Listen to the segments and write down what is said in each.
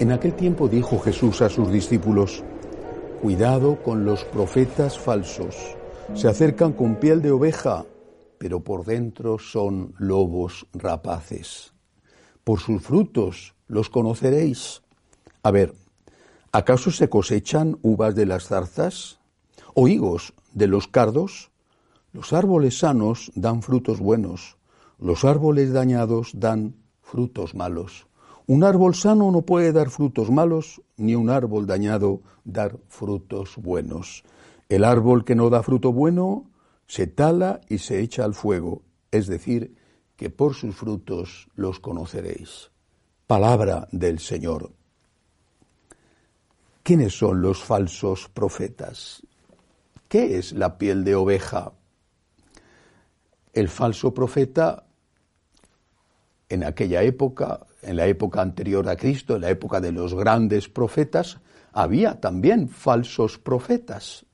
En aquel tiempo dijo Jesús a sus discípulos, Cuidado con los profetas falsos. Se acercan con piel de oveja, pero por dentro son lobos rapaces. Por sus frutos los conoceréis. A ver, ¿acaso se cosechan uvas de las zarzas o higos de los cardos? Los árboles sanos dan frutos buenos, los árboles dañados dan frutos malos. Un árbol sano no puede dar frutos malos, ni un árbol dañado dar frutos buenos. El árbol que no da fruto bueno se tala y se echa al fuego, es decir, que por sus frutos los conoceréis. Palabra del Señor. ¿Quiénes son los falsos profetas? ¿Qué es la piel de oveja? El falso profeta en aquella época, en la época anterior a Cristo, en la época de los grandes profetas, había también falsos profetas.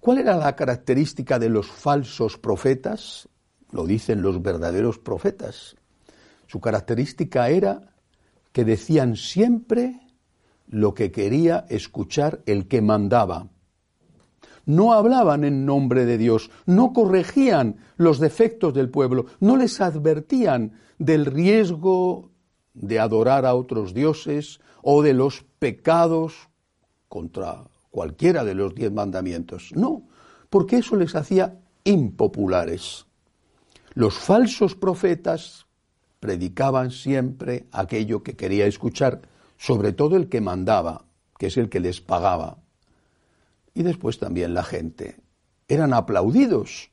¿Cuál era la característica de los falsos profetas? Lo dicen los verdaderos profetas. Su característica era que decían siempre lo que quería escuchar el que mandaba no hablaban en nombre de Dios, no corregían los defectos del pueblo, no les advertían del riesgo de adorar a otros dioses o de los pecados contra cualquiera de los diez mandamientos. No, porque eso les hacía impopulares. Los falsos profetas predicaban siempre aquello que quería escuchar, sobre todo el que mandaba, que es el que les pagaba y después también la gente. Eran aplaudidos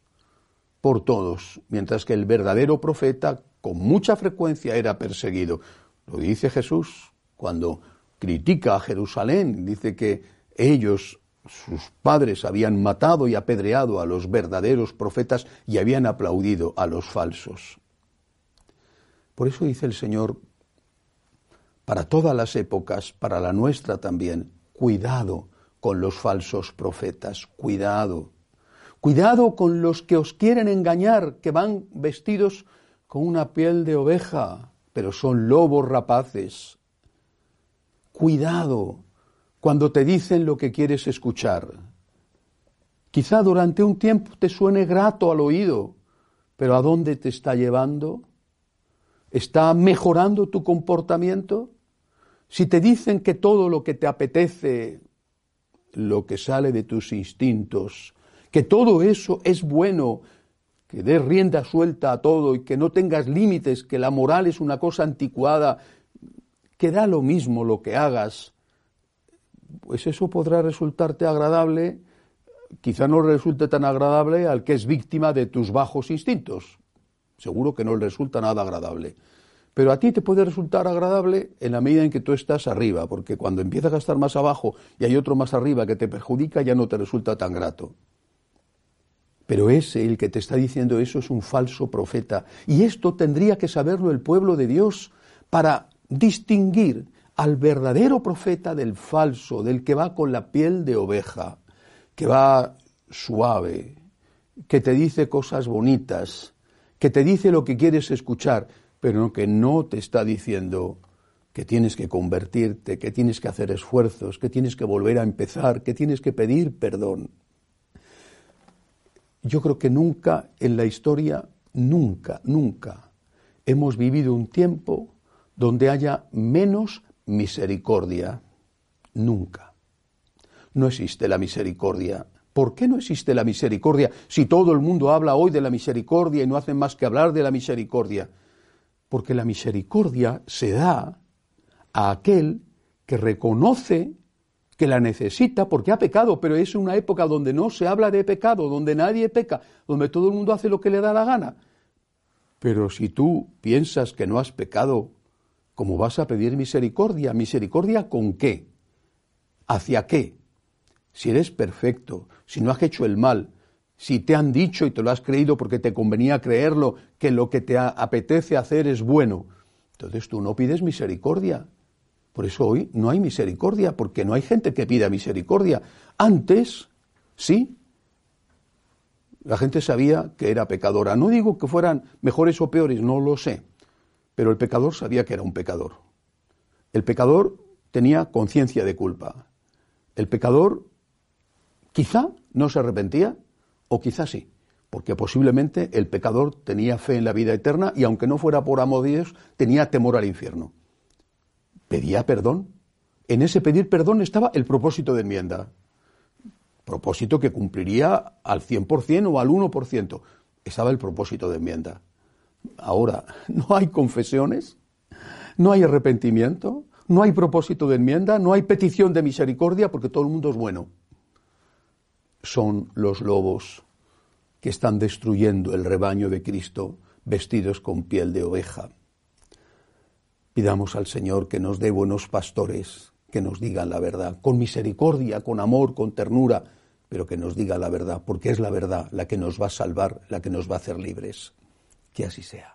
por todos, mientras que el verdadero profeta con mucha frecuencia era perseguido. Lo dice Jesús cuando critica a Jerusalén, dice que ellos, sus padres, habían matado y apedreado a los verdaderos profetas y habían aplaudido a los falsos. Por eso dice el Señor, para todas las épocas, para la nuestra también, cuidado con los falsos profetas. Cuidado. Cuidado con los que os quieren engañar, que van vestidos con una piel de oveja, pero son lobos rapaces. Cuidado cuando te dicen lo que quieres escuchar. Quizá durante un tiempo te suene grato al oído, pero ¿a dónde te está llevando? ¿Está mejorando tu comportamiento? Si te dicen que todo lo que te apetece lo que sale de tus instintos, que todo eso es bueno, que des rienda suelta a todo y que no tengas límites, que la moral es una cosa anticuada, que da lo mismo lo que hagas, pues eso podrá resultarte agradable, quizá no resulte tan agradable al que es víctima de tus bajos instintos. Seguro que no le resulta nada agradable. Pero a ti te puede resultar agradable en la medida en que tú estás arriba, porque cuando empiezas a estar más abajo y hay otro más arriba que te perjudica, ya no te resulta tan grato. Pero ese, el que te está diciendo eso, es un falso profeta. Y esto tendría que saberlo el pueblo de Dios para distinguir al verdadero profeta del falso, del que va con la piel de oveja, que va suave, que te dice cosas bonitas, que te dice lo que quieres escuchar, pero que no te está diciendo que tienes que convertirte, que tienes que hacer esfuerzos, que tienes que volver a empezar, que tienes que pedir perdón. Yo creo que nunca en la historia, nunca, nunca hemos vivido un tiempo donde haya menos misericordia. Nunca. No existe la misericordia. ¿Por qué no existe la misericordia si todo el mundo habla hoy de la misericordia y no hacen más que hablar de la misericordia? Porque la misericordia se da a aquel que reconoce que la necesita porque ha pecado, pero es una época donde no se habla de pecado, donde nadie peca, donde todo el mundo hace lo que le da la gana. Pero si tú piensas que no has pecado, ¿cómo vas a pedir misericordia? ¿Misericordia con qué? ¿Hacia qué? Si eres perfecto, si no has hecho el mal, si te han dicho y te lo has creído porque te convenía creerlo, que lo que te apetece hacer es bueno, entonces tú no pides misericordia. Por eso hoy no hay misericordia, porque no hay gente que pida misericordia. Antes, sí, la gente sabía que era pecadora. No digo que fueran mejores o peores, no lo sé, pero el pecador sabía que era un pecador. El pecador tenía conciencia de culpa. El pecador quizá no se arrepentía o quizá sí, porque posiblemente el pecador tenía fe en la vida eterna y aunque no fuera por amor de Dios, tenía temor al infierno pedía perdón. En ese pedir perdón estaba el propósito de enmienda. Propósito que cumpliría al 100% o al 1%. Estaba el propósito de enmienda. Ahora, no hay confesiones, no hay arrepentimiento, no hay propósito de enmienda, no hay petición de misericordia porque todo el mundo es bueno. Son los lobos que están destruyendo el rebaño de Cristo vestidos con piel de oveja. Pidamos al Señor que nos dé buenos pastores, que nos digan la verdad, con misericordia, con amor, con ternura, pero que nos diga la verdad, porque es la verdad la que nos va a salvar, la que nos va a hacer libres. Que así sea.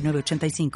85